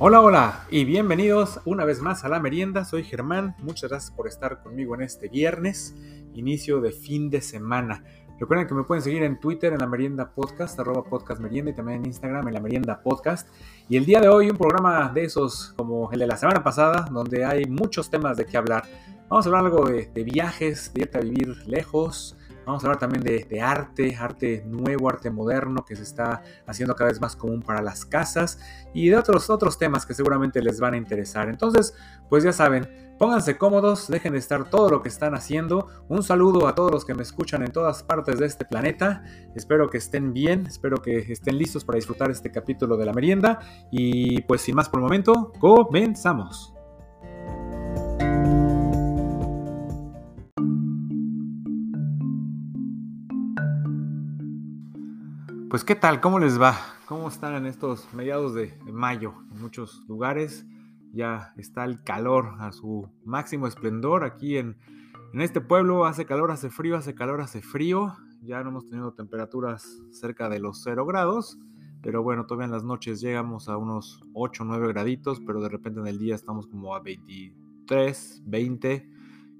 Hola, hola y bienvenidos una vez más a la merienda. Soy Germán. Muchas gracias por estar conmigo en este viernes, inicio de fin de semana. Recuerden que me pueden seguir en Twitter en la merienda podcast, arroba podcast merienda y también en Instagram en la merienda podcast. Y el día de hoy un programa de esos como el de la semana pasada, donde hay muchos temas de qué hablar. Vamos a hablar algo de, de viajes, de irte a vivir lejos, Vamos a hablar también de, arte, arte nuevo, arte moderno que se está haciendo cada vez más común para las casas y de otros, otros temas que seguramente les van a interesar. Entonces, pues ya saben, pónganse cómodos, dejen de estar todo lo que están haciendo. Un saludo a todos los que me escuchan en todas partes de este planeta. Espero que estén bien, espero que estén listos para disfrutar este capítulo de la merienda y pues sin más por el momento, comenzamos. Pues qué tal, ¿cómo les va? ¿Cómo están en estos mediados de, mayo? En muchos lugares ya está el calor a su máximo esplendor. Aquí en, en este pueblo hace calor, hace frío, hace calor, hace frío. Ya no hemos tenido temperaturas cerca de los 0 grados. Pero bueno, todavía en las noches llegamos a unos 8 o 9 graditos, pero de repente en el día estamos como a 23, 20,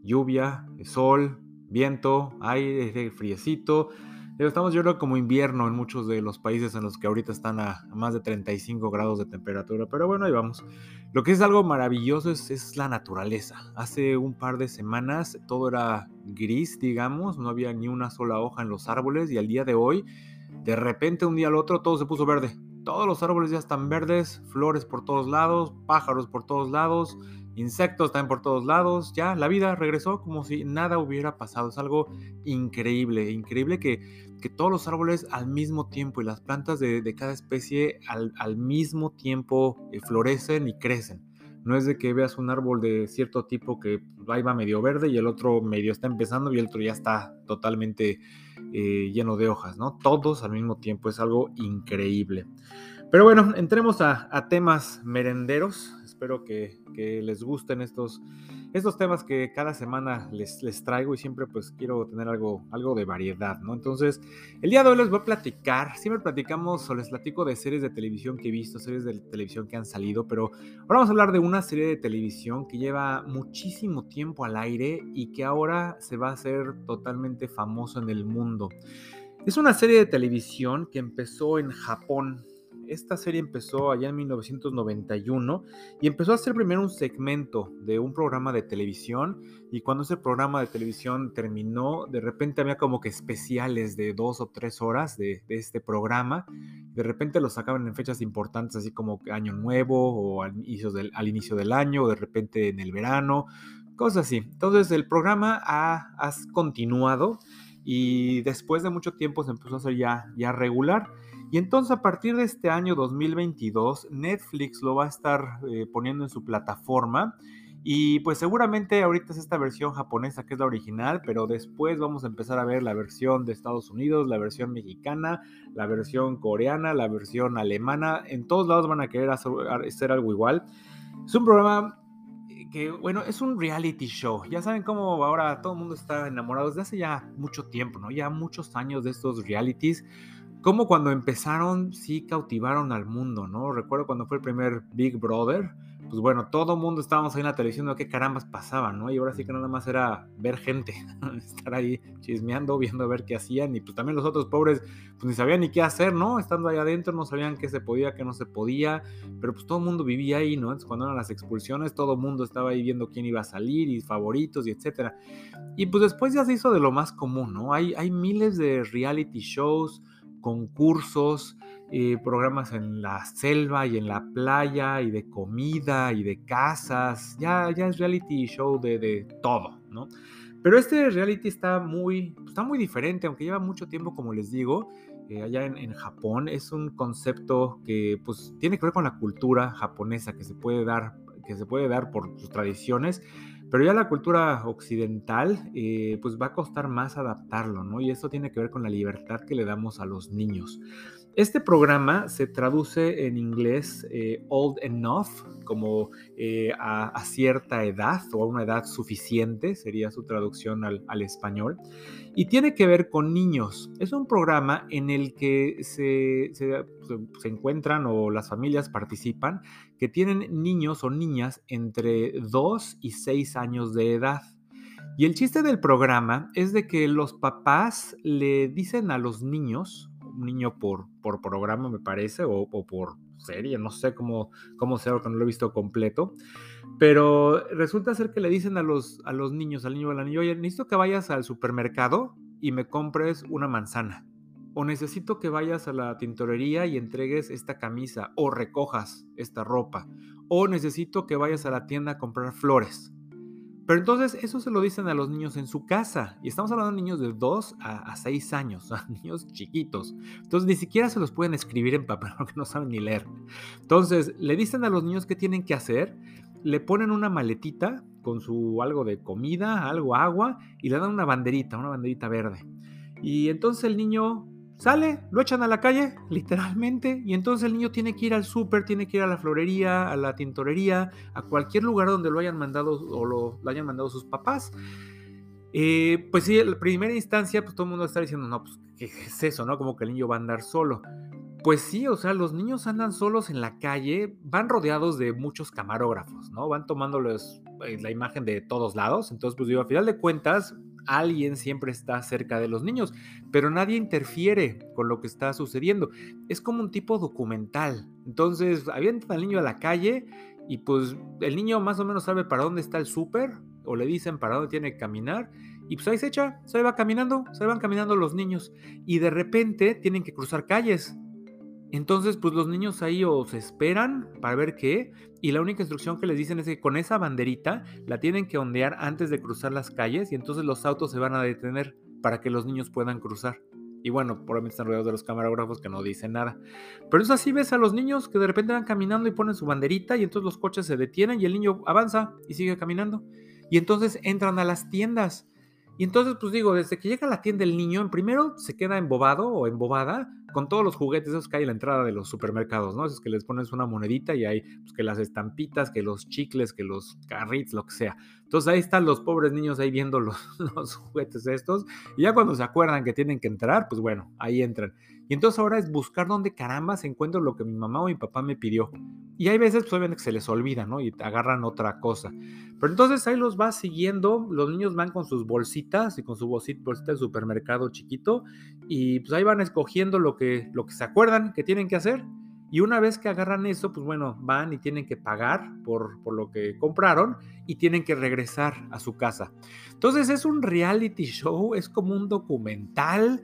lluvia, sol, viento, aire, friecito. Estamos yo creo como invierno en muchos de los países en los que ahorita están a, más de 35 grados de temperatura, pero bueno, ahí vamos. Lo que es algo maravilloso es, es, la naturaleza. Hace un par de semanas todo era gris, digamos, no había ni una sola hoja en los árboles y al día de hoy, de repente un día al otro todo se puso verde. Todos los árboles ya están verdes, flores por todos lados, pájaros por todos lados, insectos también por todos lados, ya la vida regresó como si nada hubiera pasado. Es algo increíble, increíble que, que todos los árboles al mismo tiempo y las plantas de, cada especie al, mismo tiempo eh, florecen y crecen. No es de que veas un árbol de cierto tipo que ahí va medio verde y el otro medio está empezando y el otro ya está totalmente eh, lleno de hojas, ¿no? Todos al mismo tiempo, es algo increíble. Pero bueno, entremos a, a temas merenderos espero que, les gusten estos, estos temas que cada semana les, les traigo y siempre pues quiero tener algo, algo de variedad, ¿no? Entonces, el día de hoy les voy a platicar, siempre platicamos o les platico de series de televisión que he visto, series de televisión que han salido, pero ahora vamos a hablar de una serie de televisión que lleva muchísimo tiempo al aire y que ahora se va a hacer totalmente famoso en el mundo. Es una serie de televisión que empezó en Japón, esta serie empezó allá en 1991 y empezó a ser primero un segmento de un programa de televisión y cuando ese programa de televisión terminó, de repente había como que especiales de dos o tres horas de, este programa. De repente lo sacaban en fechas importantes, así como Año Nuevo o al inicio del, año, o de repente en el verano, cosas así. Entonces el programa ha, continuado y después de mucho tiempo se empezó a hacer ya regular. Y entonces a partir de este año 2022, Netflix lo va a estar eh, poniendo en su plataforma. Y pues seguramente ahorita es esta versión japonesa que es la original, pero después vamos a empezar a ver la versión de Estados Unidos, la versión mexicana, la versión coreana, la versión alemana. En todos lados van a querer hacer algo igual. Es un programa que, bueno, es un reality show. Ya saben cómo ahora todo el mundo está enamorado desde hace ya mucho tiempo, ¿no? Ya muchos años de estos realities como cuando empezaron sí cautivaron al mundo, ¿no? Recuerdo cuando fue el primer Big Brother, pues bueno, todo mundo estábamos ahí en la televisión viendo qué carambas pasaba, ¿no? Y ahora sí que nada más era ver gente, estar ahí chismeando, viendo a ver qué hacían y pues también los otros pobres pues ni sabían ni qué hacer, ¿no? Estando ahí adentro no sabían qué se podía, qué no se podía, pero pues todo el mundo vivía ahí, ¿no? Entonces cuando eran las expulsiones todo el mundo estaba ahí viendo quién iba a salir y favoritos y etcétera. Y pues después ya se hizo de lo más común, ¿no? Hay, hay miles de reality shows, concursos, eh, programas en la selva y en la playa y de comida y de casas. Ya, ya es reality show de, todo, ¿no? Pero este reality está muy, está muy diferente, aunque lleva mucho tiempo, como les digo, eh, allá en, en, Japón. Es un concepto que pues, tiene que ver con la cultura japonesa, que se puede dar, que se puede dar por sus tradiciones, pero ya la cultura occidental, eh, pues va a costar más adaptarlo, ¿no? Y eso tiene que ver con la libertad que le damos a los niños. Este programa se traduce en inglés eh, old enough, como eh, a, cierta edad o a una edad suficiente, sería su traducción al, español, y tiene que ver con niños. Es un programa en el que se, se encuentran o las familias participan que tienen niños o niñas entre 2 y 6 años de edad. Y el chiste del programa es de que los papás le dicen a los niños, un niño por, por programa, me parece, o, por serie, no sé cómo, cómo sea, porque no lo he visto completo. Pero resulta ser que le dicen a los, a los niños, al niño o a la niña, oye, necesito que vayas al supermercado y me compres una manzana. O necesito que vayas a la tintorería y entregues esta camisa o recojas esta ropa. O necesito que vayas a la tienda a comprar flores. Pero entonces eso se lo dicen a los niños en su casa. Y estamos hablando de niños de 2 a, 6 años, niños chiquitos. Entonces ni siquiera se los pueden escribir en papel porque no saben ni leer. Entonces le dicen a los niños qué tienen que hacer. Le ponen una maletita con su algo de comida, algo agua y le dan una banderita, una banderita verde. Y entonces el niño Sale, lo echan a la calle, literalmente, y entonces el niño tiene que ir al súper, tiene que ir a la florería, a la tintorería, a cualquier lugar donde lo hayan mandado o lo, hayan mandado sus papás. Eh, pues sí, en primera instancia, pues todo el mundo está diciendo, no, pues, ¿qué es eso, no? Como que el niño va a andar solo. Pues sí, o sea, los niños andan solos en la calle, van rodeados de muchos camarógrafos, ¿no? Van tomándoles eh, la imagen de todos lados. Entonces, pues digo, a final de cuentas, alguien siempre está cerca de los niños, pero nadie interfiere con lo que está sucediendo. Es como un tipo documental. Entonces, avientan al niño a la calle y pues el niño más o menos sabe para dónde está el súper o le dicen para dónde tiene que caminar y pues ahí se echa, se va caminando, se van caminando los niños y de repente tienen que cruzar calles entonces, pues los niños ahí o se esperan para ver qué, y la única instrucción que les dicen es que con esa banderita la tienen que ondear antes de cruzar las calles y entonces los autos se van a detener para que los niños puedan cruzar. Y bueno, probablemente están rodeados de los camarógrafos que no dicen nada. Pero es así, ves a los niños que de repente van caminando y ponen su banderita y entonces los coches se detienen y el niño avanza y sigue caminando. Y entonces entran a las tiendas. Y entonces, pues digo, desde que llega a la tienda el niño, primero se queda embobado o embobada con todos los juguetes esos que hay en la entrada de los supermercados, ¿no? Esos que les pones una monedita y hay pues, que las estampitas, que los chicles, que los carrits, lo que sea. Entonces ahí están los pobres niños ahí viendo los, juguetes estos. Y ya cuando se acuerdan que tienen que entrar, pues bueno, ahí entran. Y entonces ahora es buscar dónde caramba se encuentra lo que mi mamá o mi papá me pidió. Y hay veces, pues que se les olvida, ¿no? Y agarran otra cosa. Pero entonces ahí los va siguiendo, los niños van con sus bolsitas y con su bolsita, bolsita de supermercado chiquito y pues ahí van escogiendo lo que, lo que se acuerdan que tienen que hacer. Y una vez que agarran eso, pues bueno, van y tienen que pagar por, por, lo que compraron y tienen que regresar a su casa. Entonces es un reality show, es como un documental,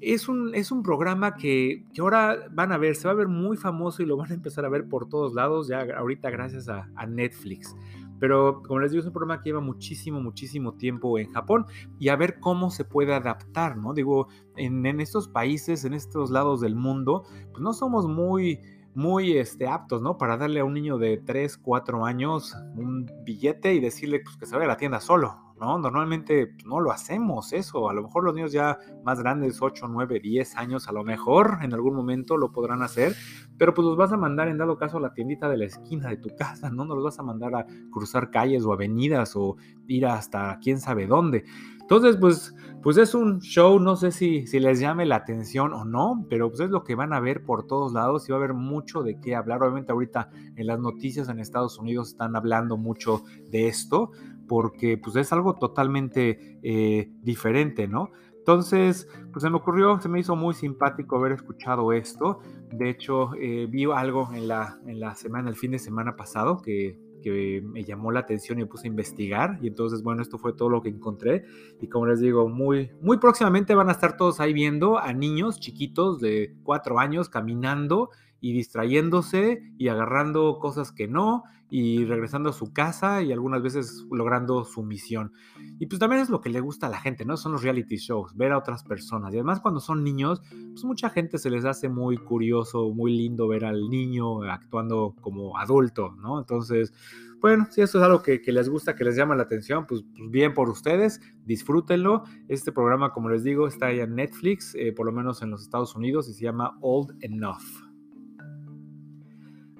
es un, es un programa que, que ahora van a ver, se va a ver muy famoso y lo van a empezar a ver por todos lados, ya ahorita gracias a, a Netflix. Pero como les digo, es un programa que lleva muchísimo, muchísimo tiempo en Japón y a ver cómo se puede adaptar, ¿no? Digo, en, estos países, en estos lados del mundo, pues no somos muy muy este, aptos, ¿no? Para darle a un niño de 3, 4 años un billete y decirle pues, que se vaya a la tienda solo, ¿no? Normalmente no lo hacemos eso. A lo mejor los niños ya más grandes, 8, 9, 10 años, a lo mejor en algún momento lo podrán hacer, pero pues los vas a mandar en dado caso a la tiendita de la esquina de tu casa, ¿no? No los vas a mandar a cruzar calles o avenidas o ir hasta quién sabe dónde. Entonces, pues, pues es un show, no sé si, si les llame la atención o no, pero pues es lo que van a ver por todos lados y va a haber mucho de qué hablar. Obviamente ahorita en las noticias en Estados Unidos están hablando mucho de esto, porque pues es algo totalmente eh, diferente, ¿no? Entonces, pues se me ocurrió, se me hizo muy simpático haber escuchado esto. De hecho, eh, vi algo en la, en la semana, el fin de semana pasado, que, que me llamó la atención y me puse a investigar. Y entonces, bueno, esto fue todo lo que encontré. Y como les digo, muy, muy próximamente van a estar todos ahí viendo a niños chiquitos de cuatro años caminando y distrayéndose y agarrando cosas que no y regresando a su casa y algunas veces logrando su misión. Y pues también es lo que le gusta a la gente, ¿no? Son los reality shows, ver a otras personas. Y además cuando son niños, pues mucha gente se les hace muy curioso, muy lindo ver al niño actuando como adulto, ¿no? Entonces, bueno, si eso es algo que, les gusta, que les llama la atención, pues, pues, bien por ustedes, disfrútenlo. Este programa, como les digo, está ahí en Netflix, eh, por lo menos en los Estados Unidos, y se llama Old Enough.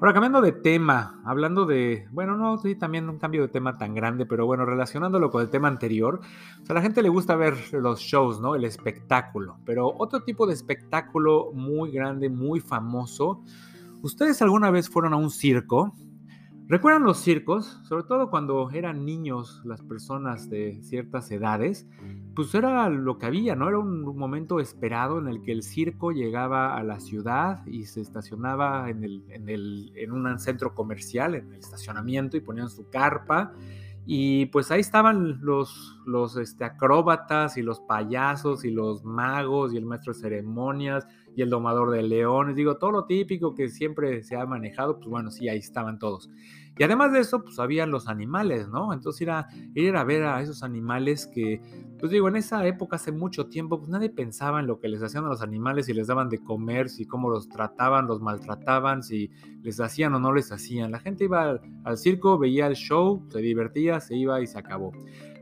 Ahora, cambiando de tema, hablando de, bueno, no, sí, también un cambio de tema tan grande, pero bueno, relacionándolo con el tema anterior, a la gente le gusta ver los shows, ¿no? El espectáculo, pero otro tipo de espectáculo muy grande, muy famoso. ¿Ustedes alguna vez fueron a un circo? ¿Recuerdan los circos? Sobre todo cuando eran niños las personas de ciertas edades, pues era lo que había, ¿no? Era un momento esperado en el que el circo llegaba a la ciudad y se estacionaba en, un centro comercial, en el estacionamiento, y ponían su carpa. Y pues ahí estaban los, los este, acróbatas y los payasos y los magos y el maestro de ceremonias y el domador de leones. Digo, todo lo típico que siempre se ha manejado, pues bueno, sí, ahí estaban todos. Y además de eso, pues había los animales, ¿no? Entonces ir a, ir a ver a esos animales que, pues digo, en esa época, hace mucho tiempo, pues nadie pensaba en lo que les hacían a los animales, si les daban de comer, si cómo los trataban, los maltrataban, si les hacían o no les hacían. La gente iba al circo, veía el show, se divertía, se iba y se acabó.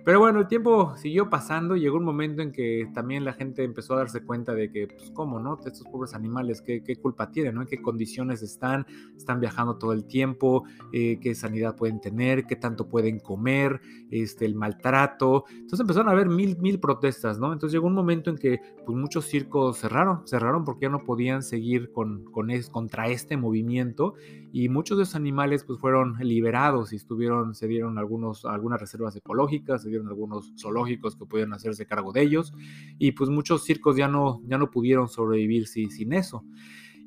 Pero bueno, el tiempo siguió pasando llegó un momento en que también la gente empezó a darse cuenta de que, pues, ¿cómo, no? Estos pobres animales, ¿qué, qué culpa tienen, ¿no? ¿En qué condiciones están? Están viajando todo el tiempo, eh, ¿qué sanidad pueden tener? ¿Qué tanto pueden comer? Este, el maltrato. Entonces empezaron a haber mil, mil protestas, ¿no? Entonces llegó un momento en que, pues, muchos circos cerraron, cerraron porque ya no podían seguir con, con es, contra este movimiento y muchos de esos animales, pues, fueron liberados y estuvieron, se dieron algunos, algunas reservas ecológicas, dieron algunos zoológicos que pudieron hacerse cargo de ellos y pues muchos circos ya no, ya no pudieron sobrevivir sin, sin eso.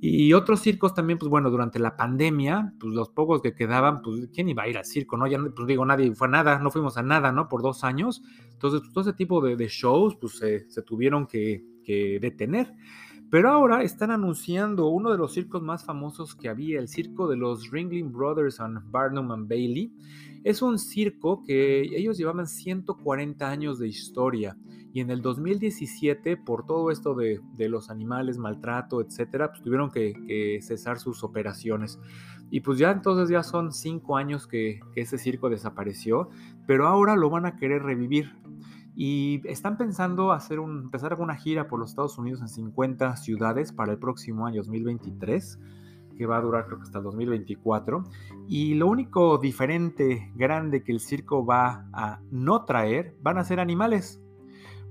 Y otros circos también, pues bueno, durante la pandemia, pues los pocos que quedaban, pues ¿quién iba a ir al circo, no? Ya, pues digo, nadie fue a nada, no fuimos a nada, ¿no? Por dos años. Entonces, pues, todo ese tipo de, de shows, pues se, se tuvieron que, que detener. Pero ahora están anunciando uno de los circos más famosos que había, el circo de los Ringling Brothers and Barnum and Bailey. Es un circo que ellos llevaban 140 años de historia y en el 2017, por todo esto de, los animales, maltrato, etcétera, pues tuvieron que, cesar sus operaciones. Y pues ya entonces ya son cinco años que, que ese circo desapareció, pero ahora lo van a querer revivir. Y están pensando hacer empezar una gira por los Estados Unidos en 50 ciudades para el próximo año 2023, que va a durar creo que hasta el 2024. Y lo único diferente, grande que el circo va a no traer van a ser animales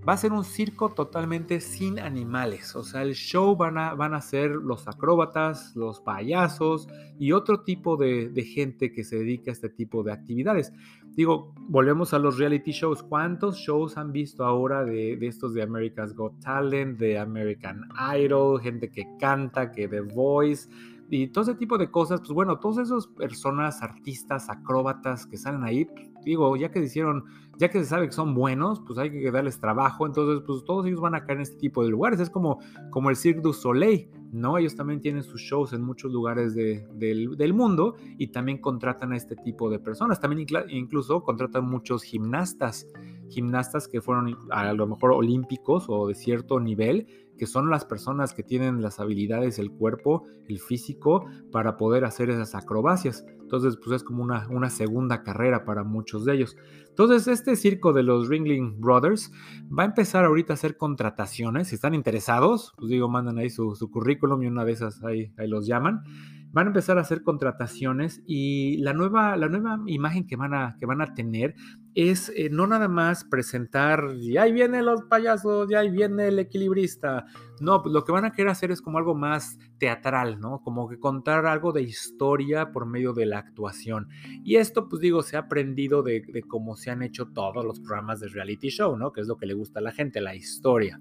va a ser un circo totalmente sin animales. O sea, el show van a, van a ser los acróbatas, los payasos y otro tipo de, gente que se dedica a este tipo de actividades. Digo, volvemos a los reality shows. ¿Cuántos shows han visto ahora de, estos de America's Got Talent, de American Idol, gente que canta, que The Voice? y todo ese tipo de cosas, pues bueno, todas esas personas, artistas, acróbatas que salen ahí, digo, ya que hicieron, ya que se sabe que son buenos, pues hay que darles trabajo, entonces pues todos ellos van a caer en este tipo de lugares, es como, como el Cirque du Soleil, ¿no? Ellos también tienen sus shows en muchos lugares del, del, mundo y también contratan a este tipo de personas, también incluso contratan muchos gimnastas, gimnastas que fueron a lo mejor olímpicos o de cierto nivel, que son las personas que tienen las habilidades, el cuerpo, el físico para poder hacer esas acrobacias. Entonces, pues es como una, una segunda carrera para muchos de ellos. Entonces, este circo de los Ringling Brothers va a empezar ahorita a hacer contrataciones. Si están interesados, pues digo, mandan ahí su, su currículum y una de esas ahí, ahí los llaman van a empezar a hacer contrataciones y la nueva, la nueva imagen que van a, que van a tener es eh, no nada más presentar, y ahí vienen los payasos, y ahí viene el equilibrista. No, pues lo que van a querer hacer es como algo más teatral, ¿no? Como que contar algo de historia por medio de la actuación. Y esto, pues digo, se ha aprendido de, de cómo se han hecho todos los programas de reality show, ¿no? Que es lo que le gusta a la gente, la historia.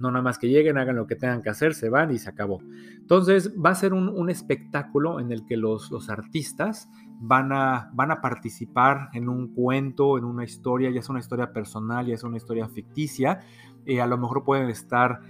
No nada más que lleguen, hagan lo que tengan que hacer, se van y se acabó. Entonces va a ser un, espectáculo en el que los, los artistas van a, van a participar en un cuento, en una historia, ya es una historia personal, ya es una historia ficticia, a lo mejor pueden estar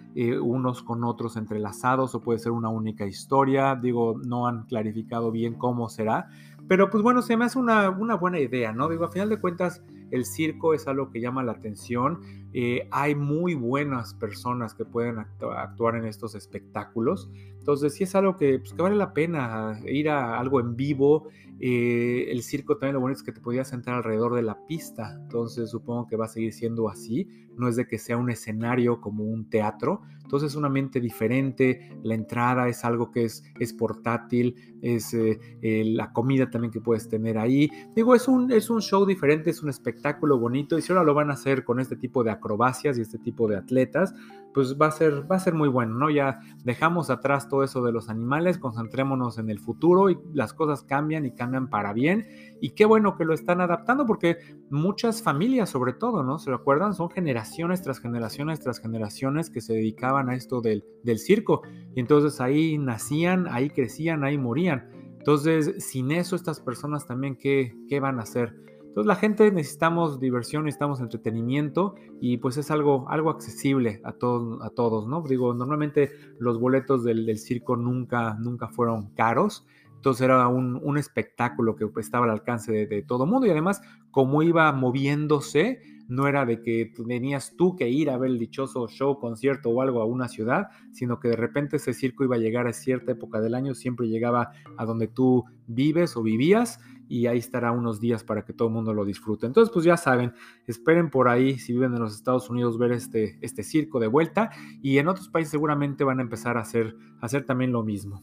unos con otros entrelazados o puede ser una única historia, digo, no han clarificado bien cómo será, pero pues bueno, se me hace una, una buena idea, ¿no? Digo, a final de cuentas, el circo es algo que llama la atención. Eh, hay muy buenas personas que pueden actuar en estos espectáculos. Entonces, sí es algo que, pues, que vale la pena ir a algo en vivo. Eh, el circo también lo bonito es que te podías sentar alrededor de la pista. Entonces, supongo que va a seguir siendo así. No es de que sea un escenario como un teatro, entonces es una mente diferente, la entrada es algo que es, es portátil, es eh, eh, la comida también que puedes tener ahí. Digo, es un, es un show diferente, es un espectáculo bonito y si ahora lo van a hacer con este tipo de acrobacias y este tipo de atletas, pues va a ser, va a ser muy bueno, ¿no? Ya dejamos atrás todo eso de los animales, concentrémonos en el futuro y las cosas cambian y cambian para bien. Y qué bueno que lo están adaptando porque muchas familias, sobre todo, ¿no? ¿Se recuerdan? Son generaciones tras generaciones tras generaciones que se dedicaban a esto del, del circo. Y entonces ahí nacían, ahí crecían, ahí morían. Entonces, sin eso, estas personas también, ¿qué, qué van a hacer? Entonces la gente necesitamos diversión, necesitamos entretenimiento y pues es algo, algo accesible a, todos a todos, ¿no? Digo, normalmente los boletos del, circo nunca, nunca fueron caros, entonces era un, espectáculo que estaba al alcance de, todo mundo y además como iba moviéndose, no era de que tenías tú que ir a ver el dichoso show, concierto o algo a una ciudad, sino que de repente ese circo iba a llegar a cierta época del año, siempre llegaba a donde tú vives o vivías y ahí estará unos días para que todo el mundo lo disfrute. Entonces, pues ya saben, esperen por ahí, si viven en los Estados Unidos, ver este, este circo de vuelta y en otros países seguramente van a empezar a hacer, a hacer también lo mismo.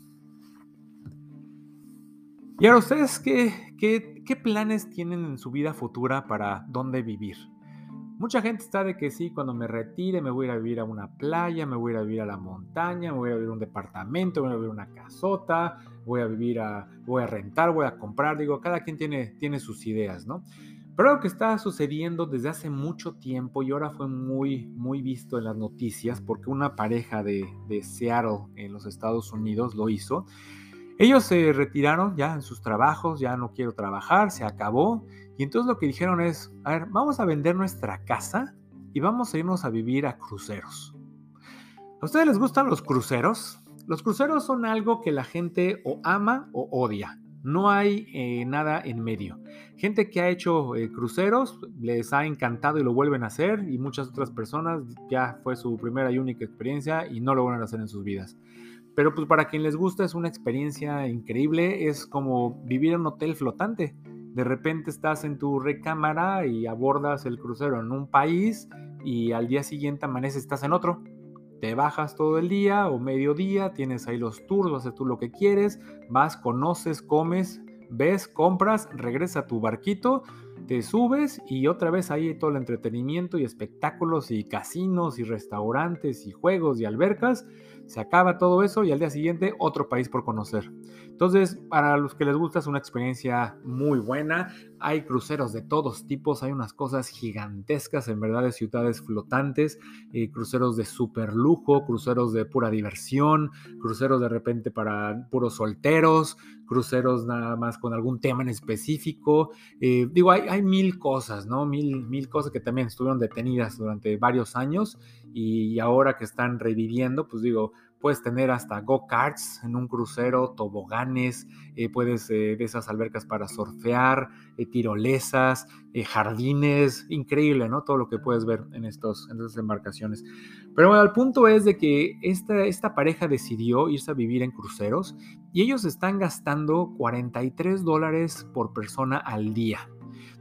Y ahora, ¿ustedes qué, qué, qué planes tienen en su vida futura para dónde vivir? Mucha gente está de que sí, cuando me retire me voy a ir a vivir a una playa, me voy a ir a vivir a la montaña, me voy a vivir a un departamento, voy a vivir a una casota, voy a vivir a, voy a rentar, voy a comprar, digo, cada quien tiene, tiene sus ideas, ¿no? Pero algo que está sucediendo desde hace mucho tiempo y ahora fue muy, muy visto en las noticias porque una pareja de, de Seattle en los Estados Unidos lo hizo. Ellos se retiraron ya en sus trabajos, ya no quiero trabajar, se acabó y entonces lo que dijeron es, a ver, vamos a vender nuestra casa y vamos a irnos a vivir a cruceros. ¿A ustedes les gustan los cruceros? Los cruceros son algo que la gente o ama o odia. No hay eh, nada en medio. Gente que ha hecho eh, cruceros les ha encantado y lo vuelven a hacer y muchas otras personas ya fue su primera y única experiencia y no lo vuelven a hacer en sus vidas. Pero pues para quien les gusta es una experiencia increíble, es como vivir en un hotel flotante de repente estás en tu recámara y abordas el crucero en un país y al día siguiente amaneces, estás en otro. Te bajas todo el día o mediodía, tienes ahí los tours, haces tú lo que quieres, vas, conoces, comes, ves, compras, regresa a tu barquito, te subes y otra vez ahí todo el entretenimiento y espectáculos y casinos y restaurantes y juegos y albercas se acaba todo eso y al día siguiente otro país por conocer. Entonces, para los que les gusta es una experiencia muy buena. Hay cruceros de todos tipos, hay unas cosas gigantescas, en verdad, de ciudades flotantes, eh, cruceros de super lujo, cruceros de pura diversión, cruceros de repente para puros solteros, cruceros nada más con algún tema en específico. Eh, digo, hay, hay, mil cosas, ¿no? Mil, mil cosas que también estuvieron detenidas durante varios años y ahora que están reviviendo, pues digo, puedes tener hasta go-karts en un crucero, toboganes, eh, puedes eh, de esas albercas para surfear, eh, tirolesas, jardines, increíble, ¿no? Todo lo que puedes ver en, estos, en estas embarcaciones. Pero bueno, el punto es de que esta, esta pareja decidió irse a vivir en cruceros y ellos están gastando 43 dólares por persona al día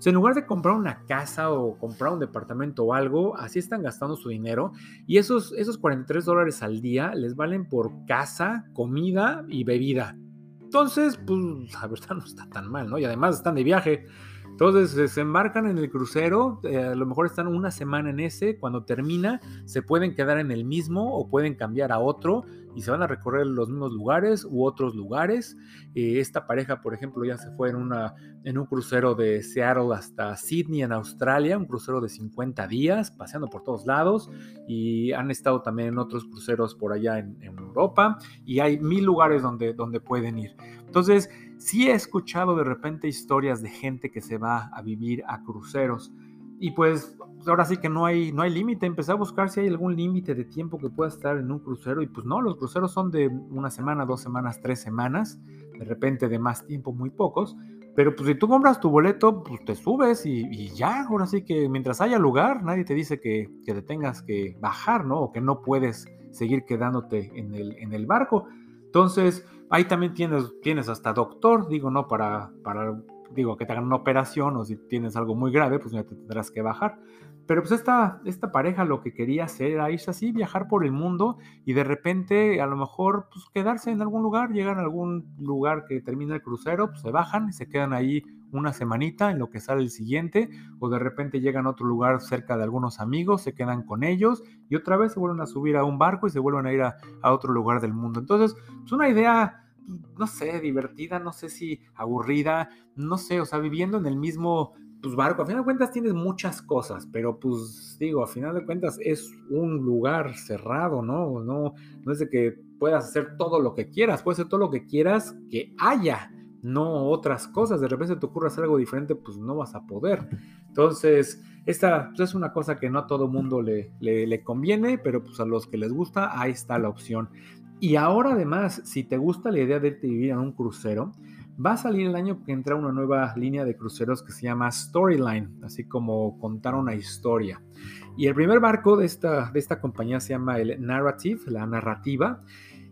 en lugar de comprar una casa o comprar un departamento o algo, así están gastando su dinero. Y esos, esos 43 dólares al día les valen por casa, comida y bebida. Entonces, pues, la verdad no está tan mal, ¿no? Y además están de viaje. Entonces se embarcan en el crucero, eh, a lo mejor están una semana en ese, cuando termina se pueden quedar en el mismo o pueden cambiar a otro y se van a recorrer los mismos lugares u otros lugares. Eh, esta pareja, por ejemplo, ya se fue en, una, en un crucero de Seattle hasta Sydney en Australia, un crucero de 50 días, paseando por todos lados y han estado también en otros cruceros por allá en, en Europa y hay mil lugares donde, donde pueden ir. Entonces, sí he escuchado de repente historias de gente que se va a vivir a cruceros, y pues ahora sí que no hay, no hay límite. Empecé a buscar si hay algún límite de tiempo que pueda estar en un crucero. Y pues no, los cruceros son de una semana, dos semanas, tres semanas. De repente de más tiempo, muy pocos. Pero pues si tú compras tu boleto, pues te subes y, ya. Ahora sí que mientras haya lugar, nadie te dice que, que, te tengas que bajar, ¿no? O que no puedes seguir quedándote en el, en el barco. Entonces, ahí también tienes, tienes hasta doctor, digo, ¿no? Para digo, que te hagan una operación o si tienes algo muy grave, pues ya te tendrás que bajar. Pero pues esta, esta pareja lo que quería hacer era irse así, viajar por el mundo y de repente a lo mejor pues quedarse en algún lugar, llegan a algún lugar que termina el crucero, pues se bajan y se quedan ahí una semanita en lo que sale el siguiente, o de repente llegan a otro lugar cerca de algunos amigos, se quedan con ellos y otra vez se vuelven a subir a un barco y se vuelven a ir a, otro lugar del mundo. Entonces, es pues, una idea no sé, divertida, no sé si aburrida, no sé, o sea, viviendo en el mismo pues, barco. A final de cuentas tienes muchas cosas, pero pues digo, a final de cuentas es un lugar cerrado, ¿no? No, no es de que puedas hacer todo lo que quieras, puedes hacer todo lo que quieras que haya, no otras cosas. De repente te ocurre hacer algo diferente, pues no vas a poder. Entonces, esta pues, es una cosa que no a todo mundo le, le, le, conviene, pero pues a los que les gusta, ahí está la opción. Y ahora además, si te gusta la idea de irte a vivir en un crucero, va a salir el año que entra una nueva línea de cruceros que se llama Storyline, así como contar una historia. Y el primer barco de esta, de esta compañía se llama el Narrative, la narrativa.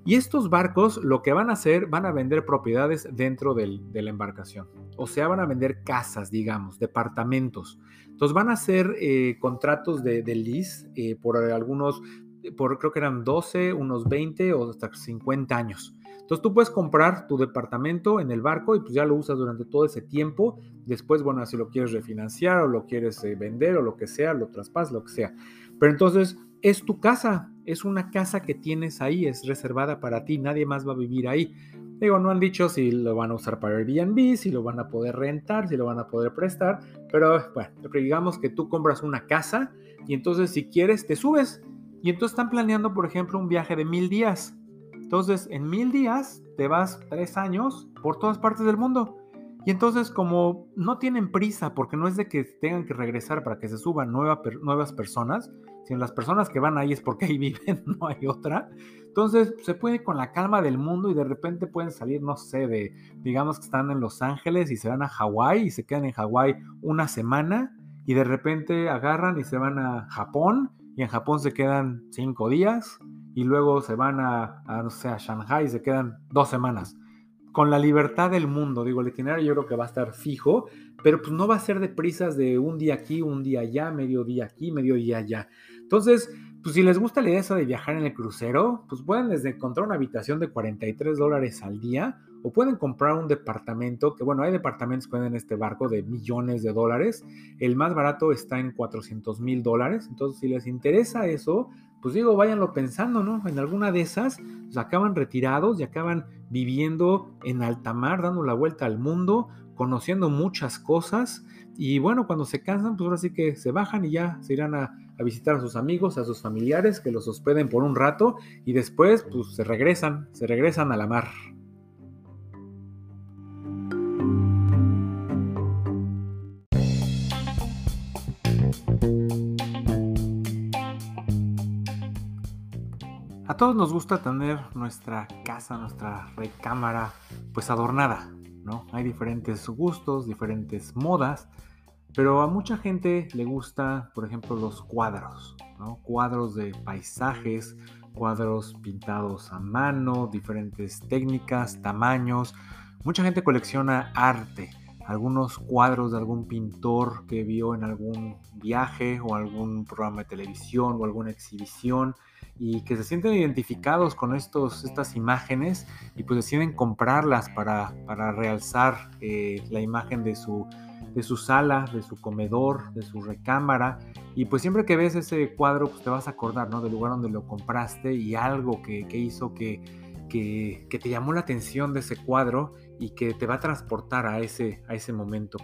Y estos barcos lo que van a hacer, van a vender propiedades dentro de la embarcación. O sea, van a vender casas, digamos, departamentos. Entonces van a hacer eh, contratos de, de lease eh, por algunos por creo que eran 12, unos 20 o hasta 50 años. Entonces tú puedes comprar tu departamento en el barco y pues ya lo usas durante todo ese tiempo. Después, bueno, si lo quieres refinanciar o lo quieres eh, vender o lo que sea, lo traspasas, lo que sea. Pero entonces es tu casa, es una casa que tienes ahí, es reservada para ti, nadie más va a vivir ahí. Digo, no han dicho si lo van a usar para Airbnb, si lo van a poder rentar, si lo van a poder prestar, pero bueno, digamos que tú compras una casa y entonces si quieres te subes y entonces están planeando, por ejemplo, un viaje de mil días. Entonces, en mil días te vas tres años por todas partes del mundo. Y entonces, como no tienen prisa, porque no es de que tengan que regresar para que se suban nuevas personas, sino las personas que van ahí es porque ahí viven, no hay otra. Entonces, se puede con la calma del mundo y de repente pueden salir, no sé, de, digamos que están en Los Ángeles y se van a Hawái y se quedan en Hawái una semana y de repente agarran y se van a Japón y en Japón se quedan cinco días y luego se van a, no sé, a Shanghai y se quedan dos semanas. Con la libertad del mundo, digo, el itinerario yo creo que va a estar fijo, pero pues no va a ser de prisas de un día aquí, un día allá, medio día aquí, medio día allá. Entonces, pues si les gusta la idea de viajar en el crucero, pues pueden desde encontrar una habitación de 43 dólares al día o pueden comprar un departamento, que bueno, hay departamentos que venden este barco de millones de dólares. El más barato está en 400 mil dólares. Entonces, si les interesa eso, pues digo, váyanlo pensando, ¿no? En alguna de esas, pues acaban retirados y acaban viviendo en alta mar, dando la vuelta al mundo, conociendo muchas cosas. Y bueno, cuando se cansan, pues ahora sí que se bajan y ya se irán a, a visitar a sus amigos, a sus familiares, que los hospeden por un rato y después, pues se regresan, se regresan a la mar. A todos nos gusta tener nuestra casa, nuestra recámara, pues adornada, ¿no? Hay diferentes gustos, diferentes modas, pero a mucha gente le gusta, por ejemplo, los cuadros, ¿no? Cuadros de paisajes, cuadros pintados a mano, diferentes técnicas, tamaños. Mucha gente colecciona arte, algunos cuadros de algún pintor que vio en algún viaje o algún programa de televisión o alguna exhibición y que se sienten identificados con estos, estas imágenes y pues deciden comprarlas para, para realzar eh, la imagen de su, de su sala, de su comedor, de su recámara. Y pues siempre que ves ese cuadro, pues te vas a acordar, ¿no? Del lugar donde lo compraste y algo que, que hizo que, que, que, te llamó la atención de ese cuadro y que te va a transportar a ese, a ese momento.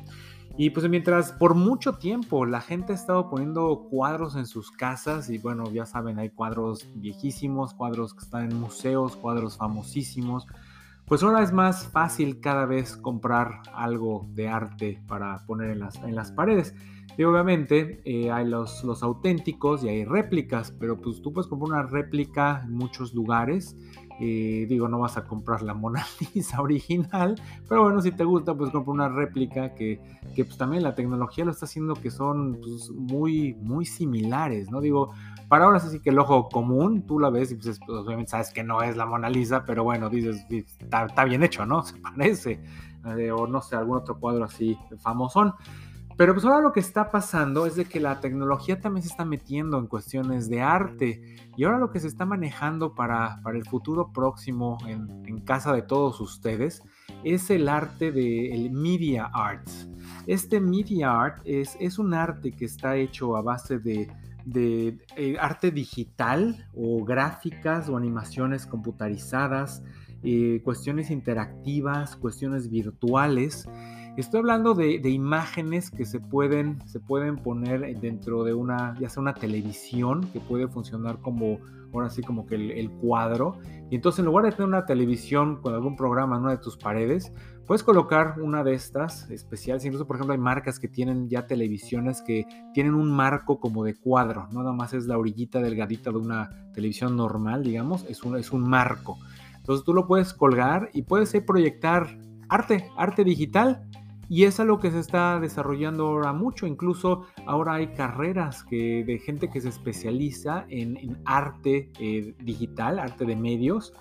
Y pues mientras por mucho tiempo la gente ha estado poniendo cuadros en sus casas y bueno, ya saben, hay cuadros viejísimos, cuadros que están en museos, cuadros famosísimos, pues ahora es más fácil cada vez comprar algo de arte para poner en las, en las paredes. Y obviamente eh, hay los, los auténticos y hay réplicas, pero pues tú puedes comprar una réplica en muchos lugares eh, digo, no vas a comprar la Mona Lisa original, pero bueno, si te gusta, pues compra una réplica que, que pues también la tecnología lo está haciendo que son pues, muy, muy similares, ¿no? Digo, para ahora sí que el ojo común, tú la ves y pues, pues, obviamente sabes que no es la Mona Lisa, pero bueno, dices, está, bien hecho, ¿no? Se parece. Eh, o no sé, algún otro cuadro así famosón. Pero pues ahora lo que está pasando es de que la tecnología también se está metiendo en cuestiones de arte y ahora lo que se está manejando para, para el futuro próximo en, casa de todos ustedes es el arte del de, media arts. Este media art es, es un arte que está hecho a base de, de eh, arte digital o gráficas o animaciones computarizadas, eh, cuestiones interactivas, cuestiones virtuales Estoy hablando de, imágenes que se pueden, se pueden poner dentro de una, ya sea una televisión, que puede funcionar como, ahora sí, como que el, cuadro. Y entonces en lugar de tener una televisión con algún programa en una de tus paredes, puedes colocar una de estas especiales. Incluso, por ejemplo, hay marcas que tienen ya televisiones que tienen un marco como de cuadro. No nada más es la orillita delgadita de una televisión normal, digamos, es un, es un marco. Entonces tú lo puedes colgar y puedes proyectar arte, arte digital y es algo que se está desarrollando ahora mucho. Incluso ahora hay carreras que, de gente que se especializa en, arte eh, digital, arte de medios,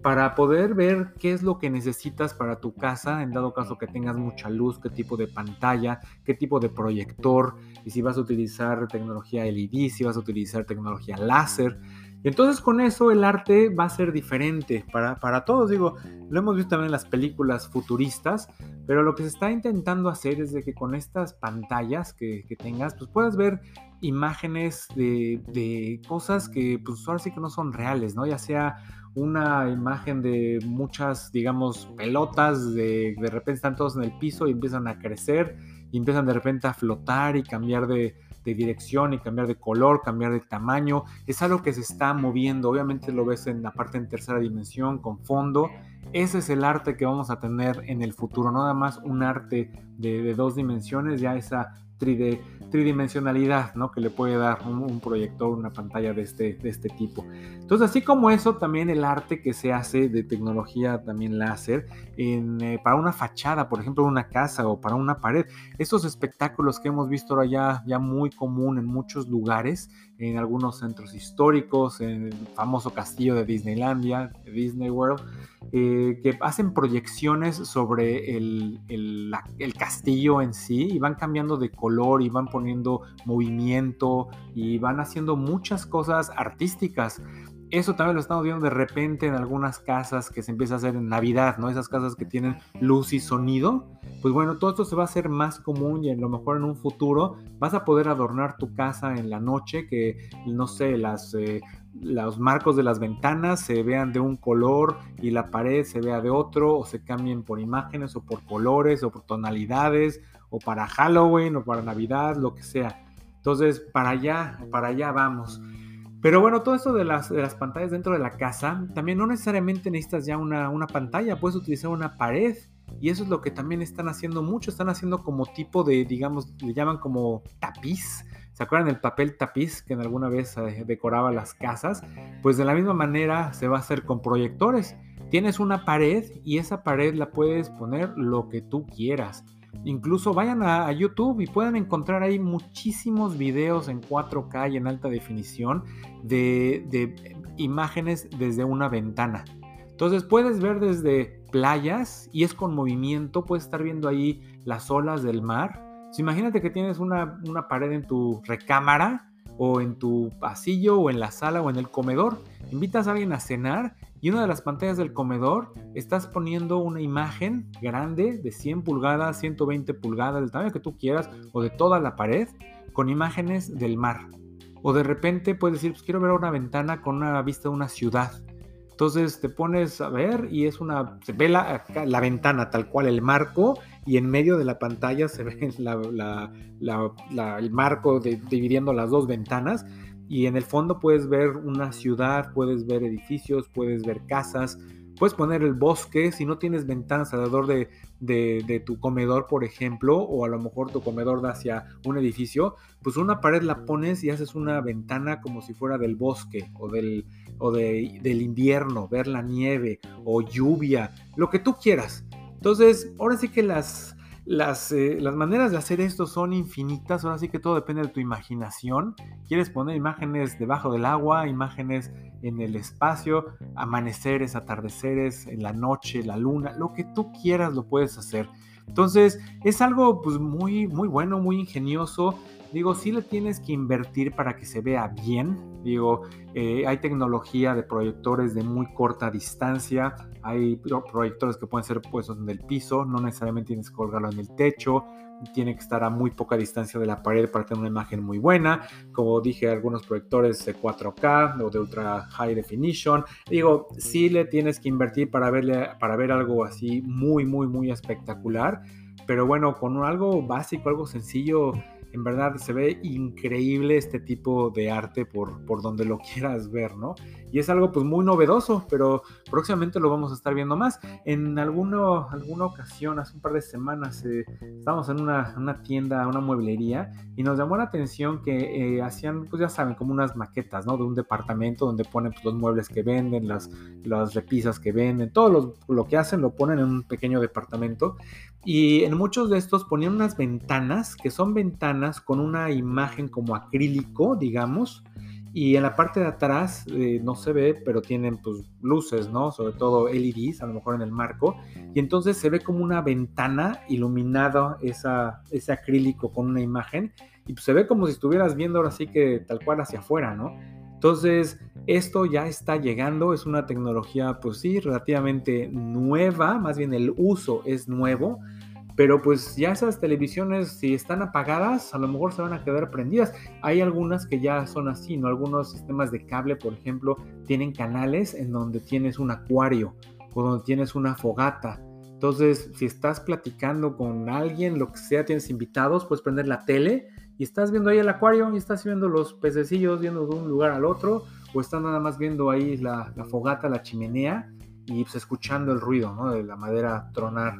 para poder ver qué es lo que necesitas para tu casa, en dado caso que tengas mucha luz, qué tipo de pantalla, qué tipo de proyector, y si vas a utilizar tecnología LED, si vas a utilizar tecnología láser. Entonces con eso el arte va a ser diferente para, para, todos. Digo, lo hemos visto también en las películas futuristas, pero lo que se está intentando hacer es de que con estas pantallas que, que tengas, pues puedas ver imágenes de, de, cosas que pues ahora sí que no son reales, ¿no? Ya sea una imagen de muchas, digamos, pelotas, de, de repente están todos en el piso y empiezan a crecer y empiezan de repente a flotar y cambiar de, de dirección y cambiar de color, cambiar de tamaño. Es algo que se está moviendo. Obviamente lo ves en la parte en tercera dimensión, con fondo. Ese es el arte que vamos a tener en el futuro. Nada más un arte de, de dos dimensiones, ya esa tridimensionalidad ¿no? que le puede dar un, proyector, una pantalla de este, de este tipo. Entonces, así como eso, también el arte que se hace de tecnología también láser en, eh, para una fachada, por ejemplo, una casa o para una pared. Estos espectáculos que hemos visto ahora ya, ya muy común en muchos lugares, en algunos centros históricos, en el famoso castillo de Disneylandia, Disney World, eh, que hacen proyecciones sobre el, el, el, castillo en sí y van cambiando de color y van poniendo movimiento y van haciendo muchas cosas artísticas. Eso también lo estamos viendo de repente en algunas casas que se empieza a hacer en Navidad, ¿no? Esas casas que tienen luz y sonido. Pues bueno, todo esto se va a hacer más común y a lo mejor en un futuro vas a poder adornar tu casa en la noche, que no sé, las, eh, los marcos de las ventanas se vean de un color y la pared se vea de otro, o se cambien por imágenes o por colores o por tonalidades, o para Halloween o para Navidad, lo que sea. Entonces, para allá, para allá vamos. Pero bueno, todo esto de las, de las, pantallas dentro de la casa, también no necesariamente necesitas ya una, una, pantalla, puedes utilizar una pared. Y eso es lo que también están haciendo mucho, están haciendo como tipo de, digamos, le llaman como tapiz. ¿Se acuerdan del papel tapiz que en alguna vez eh, decoraba las casas? Pues de la misma manera se va a hacer con proyectores. Tienes una pared y esa pared la puedes poner lo que tú quieras. Incluso vayan a, YouTube y pueden encontrar ahí muchísimos videos en 4K y en alta definición de, imágenes desde una ventana. Entonces puedes ver desde playas y es con movimiento, puedes estar viendo ahí las olas del mar. imagínate que tienes una, una pared en tu recámara o en tu pasillo o en la sala o en el comedor. Invitas a alguien a cenar y una de las pantallas del comedor estás poniendo una imagen grande de 100 pulgadas, 120 pulgadas, del tamaño que tú quieras, o de toda la pared, con imágenes del mar. O de repente puedes decir, pues quiero ver una ventana con una vista de una ciudad. Entonces te pones a ver y es una, se ve la, la ventana tal cual, el marco, y en medio de la pantalla se ve el marco dividiendo las dos ventanas y en el fondo puedes ver una ciudad, puedes ver edificios, puedes ver casas, puedes poner el bosque, si no tienes ventanas alrededor de, de, tu comedor, por ejemplo, o a lo mejor tu comedor da hacia un edificio, pues una pared la pones y haces una ventana como si fuera del bosque o del, o del invierno, ver la nieve o lluvia, lo que tú quieras. Entonces, ahora sí que las, las, eh, las, maneras de hacer esto son infinitas, ahora sí que todo depende de tu imaginación. Quieres poner imágenes debajo del agua, imágenes en el espacio, amaneceres, atardeceres, en la noche, la luna, lo que tú quieras lo puedes hacer. Entonces es algo pues muy, muy bueno, muy ingenioso Digo, sí le tienes que invertir para que se vea bien. Digo, eh, hay tecnología de proyectores de muy corta distancia. Hay proyectores que pueden ser puestos en el piso. No necesariamente tienes que colgarlo en el techo. Tiene que estar a muy poca distancia de la pared para tener una imagen muy buena. Como dije, algunos proyectores de 4K o de ultra high definition. Digo, sí le tienes que invertir para, verle, para ver algo así muy, muy, muy espectacular. Pero bueno, con algo básico, algo sencillo, en verdad se ve increíble este tipo de arte por, por donde lo quieras ver, ¿no? Y es algo pues muy novedoso, pero próximamente lo vamos a estar viendo más. En alguna, alguna ocasión, hace un par de semanas, eh, estábamos en una, una, tienda, una mueblería, y nos llamó la atención que eh, hacían, pues ya saben, como unas maquetas, ¿no? De un departamento donde ponen pues, los muebles que venden, las, las repisas que venden, todo lo que hacen lo ponen en un pequeño departamento. Y en muchos de estos ponían unas ventanas, que son ventanas con una imagen como acrílico, digamos, y en la parte de atrás eh, no se ve, pero tienen pues luces, ¿no? Sobre todo LEDs, a lo mejor en el marco. Y entonces se ve como una ventana iluminada esa, ese acrílico con una imagen. Y pues se ve como si estuvieras viendo ahora sí que tal cual hacia afuera, ¿no? Entonces, esto ya está llegando, es una tecnología, pues sí, relativamente nueva, más bien el uso es nuevo, pero pues ya esas televisiones, si están apagadas, a lo mejor se van a quedar prendidas. Hay algunas que ya son así, ¿no? Algunos sistemas de cable, por ejemplo, tienen canales en donde tienes un acuario o donde tienes una fogata. Entonces, si estás platicando con alguien, lo que sea, tienes invitados, puedes prender la tele y estás viendo ahí el acuario y estás viendo los pececillos viendo de un lugar al otro o estás nada más viendo ahí la, fogata, la chimenea y pues escuchando el ruido ¿no? de la madera tronar.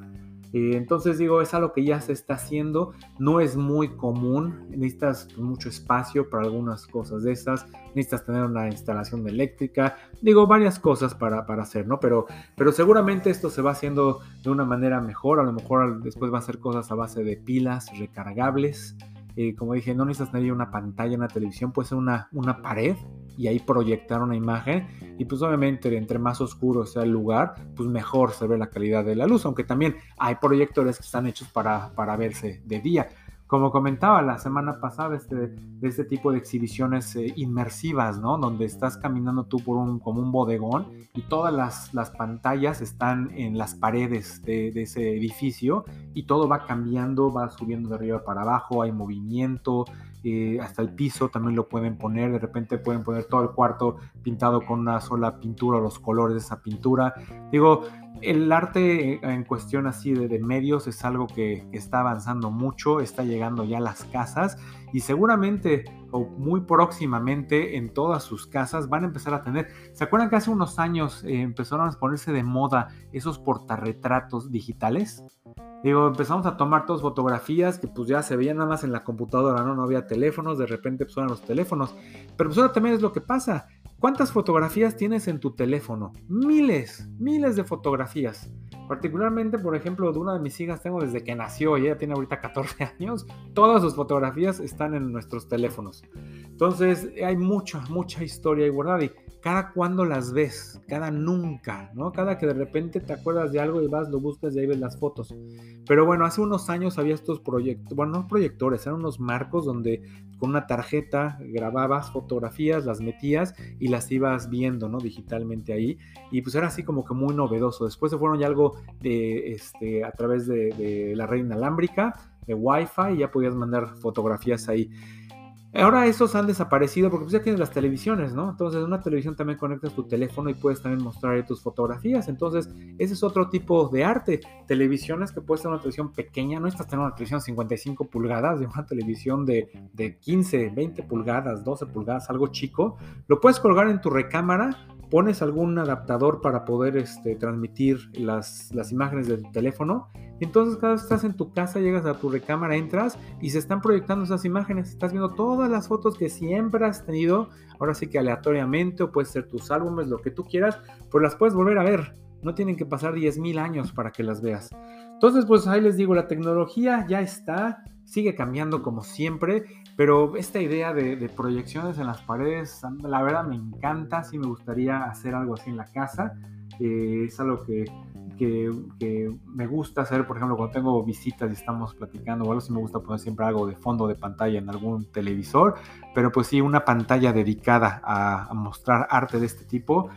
Eh, entonces digo, es algo que ya se está haciendo, no es muy común, necesitas mucho espacio para algunas cosas de esas, necesitas tener una instalación eléctrica, digo, varias cosas para, para hacer, ¿no? Pero, pero seguramente esto se va haciendo de una manera mejor, a lo mejor después va a ser cosas a base de pilas recargables, eh, como dije, no necesitas tener una pantalla, una televisión, puede ser una, una pared y ahí proyectar una imagen y pues obviamente entre más oscuro sea el lugar, pues mejor se ve la calidad de la luz, aunque también hay proyectores que están hechos para, para verse de día. Como comentaba la semana pasada, este, de este tipo de exhibiciones eh, inmersivas, ¿no? Donde estás caminando tú por un, como un bodegón y todas las, las pantallas están en las paredes de, ese edificio y todo va cambiando, va subiendo de arriba para abajo, hay movimiento, eh, hasta el piso también lo pueden poner, de repente pueden poner todo el cuarto pintado con una sola pintura, los colores de esa pintura. Digo, el arte en cuestión así de, medios es algo que, está avanzando mucho, está llegando ya a las casas y seguramente o muy próximamente en todas sus casas van a empezar a tener. ¿Se acuerdan que hace unos años eh, empezaron a ponerse de moda esos portarretratos digitales? Digo, empezamos a tomar todas fotografías que pues ya se veían nada más en la computadora, ¿no? No había teléfonos, de repente pues los teléfonos. Pero pues ahora también es lo que pasa. ¿Cuántas fotografías tienes en tu teléfono? Miles, miles de fotografías. Particularmente, por ejemplo, de una de mis hijas tengo desde que nació, ella tiene ahorita 14 años, todas sus fotografías están en nuestros teléfonos. Entonces, hay mucha, mucha historia y guardada. Y cada cuando las ves, cada nunca, ¿no? Cada que de repente te acuerdas de algo y vas, lo buscas y ahí ves las fotos. Pero bueno, hace unos años había estos proyectos, bueno, no proyectores, eran unos marcos donde con una tarjeta grababas fotografías, las metías y las ibas viendo, ¿no? Digitalmente ahí. Y pues era así como que muy novedoso. Después se fueron ya algo de, este, a través de, de la red inalámbrica, de Wi-Fi, y ya podías mandar fotografías ahí. Ahora esos han desaparecido porque pues ya tienes las televisiones, ¿no? Entonces en una televisión también conectas tu teléfono y puedes también mostrar tus fotografías. Entonces ese es otro tipo de arte. Televisiones que puedes tener una televisión pequeña, no estás teniendo una televisión de 55 pulgadas, de una televisión de, de 15, 20 pulgadas, 12 pulgadas, algo chico. Lo puedes colgar en tu recámara pones algún adaptador para poder este, transmitir las, las imágenes del teléfono. Entonces cada vez que estás en tu casa, llegas a tu recámara, entras y se están proyectando esas imágenes. Estás viendo todas las fotos que siempre has tenido, ahora sí que aleatoriamente, o puede ser tus álbumes, lo que tú quieras, pues las puedes volver a ver. No tienen que pasar 10.000 años para que las veas. Entonces, pues ahí les digo, la tecnología ya está, sigue cambiando como siempre, pero esta idea de, proyecciones en las paredes, la verdad me encanta, sí me gustaría hacer algo así en la casa. Eh, es algo que, me gusta hacer, por ejemplo, cuando tengo visitas y estamos platicando o algo, sí me gusta poner siempre algo de fondo de pantalla en algún televisor, pero pues sí, una pantalla dedicada a, a mostrar arte de este tipo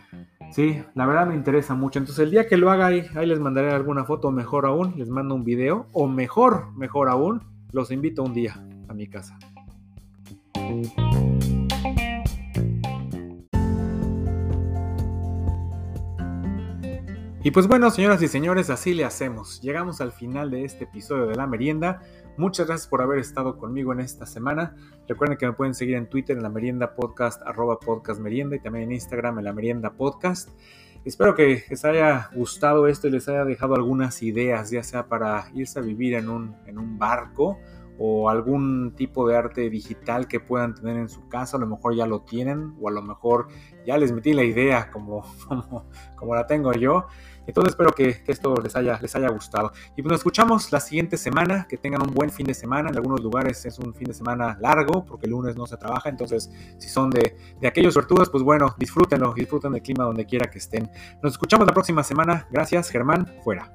Sí, la verdad me interesa mucho. Entonces el día que lo haga ahí, ahí les mandaré alguna foto, mejor aún, les mando un video, o mejor, mejor aún, los invito un día a mi casa. Y pues bueno, señoras y señores, así le hacemos. Llegamos al final de este episodio de la merienda. Muchas gracias por haber estado conmigo en esta semana. Recuerden que me pueden seguir en Twitter en la merienda podcast, arroba podcast merienda y también en Instagram en la merienda podcast. Espero que les haya gustado esto y les haya dejado algunas ideas, ya sea para irse a vivir en un, en un barco o algún tipo de arte digital que puedan tener en su casa, a lo mejor ya lo tienen o a lo mejor ya les metí la idea como, como, como la tengo yo. Entonces espero que, esto les haya, les haya gustado. Y pues nos escuchamos la siguiente semana, que tengan un buen fin de semana. En algunos lugares es un fin de semana largo, porque el lunes no se trabaja. Entonces, si son de, de aquellos suertudos, pues bueno, disfrútenlo, disfruten del clima donde quiera que estén. Nos escuchamos la próxima semana. Gracias, Germán, fuera.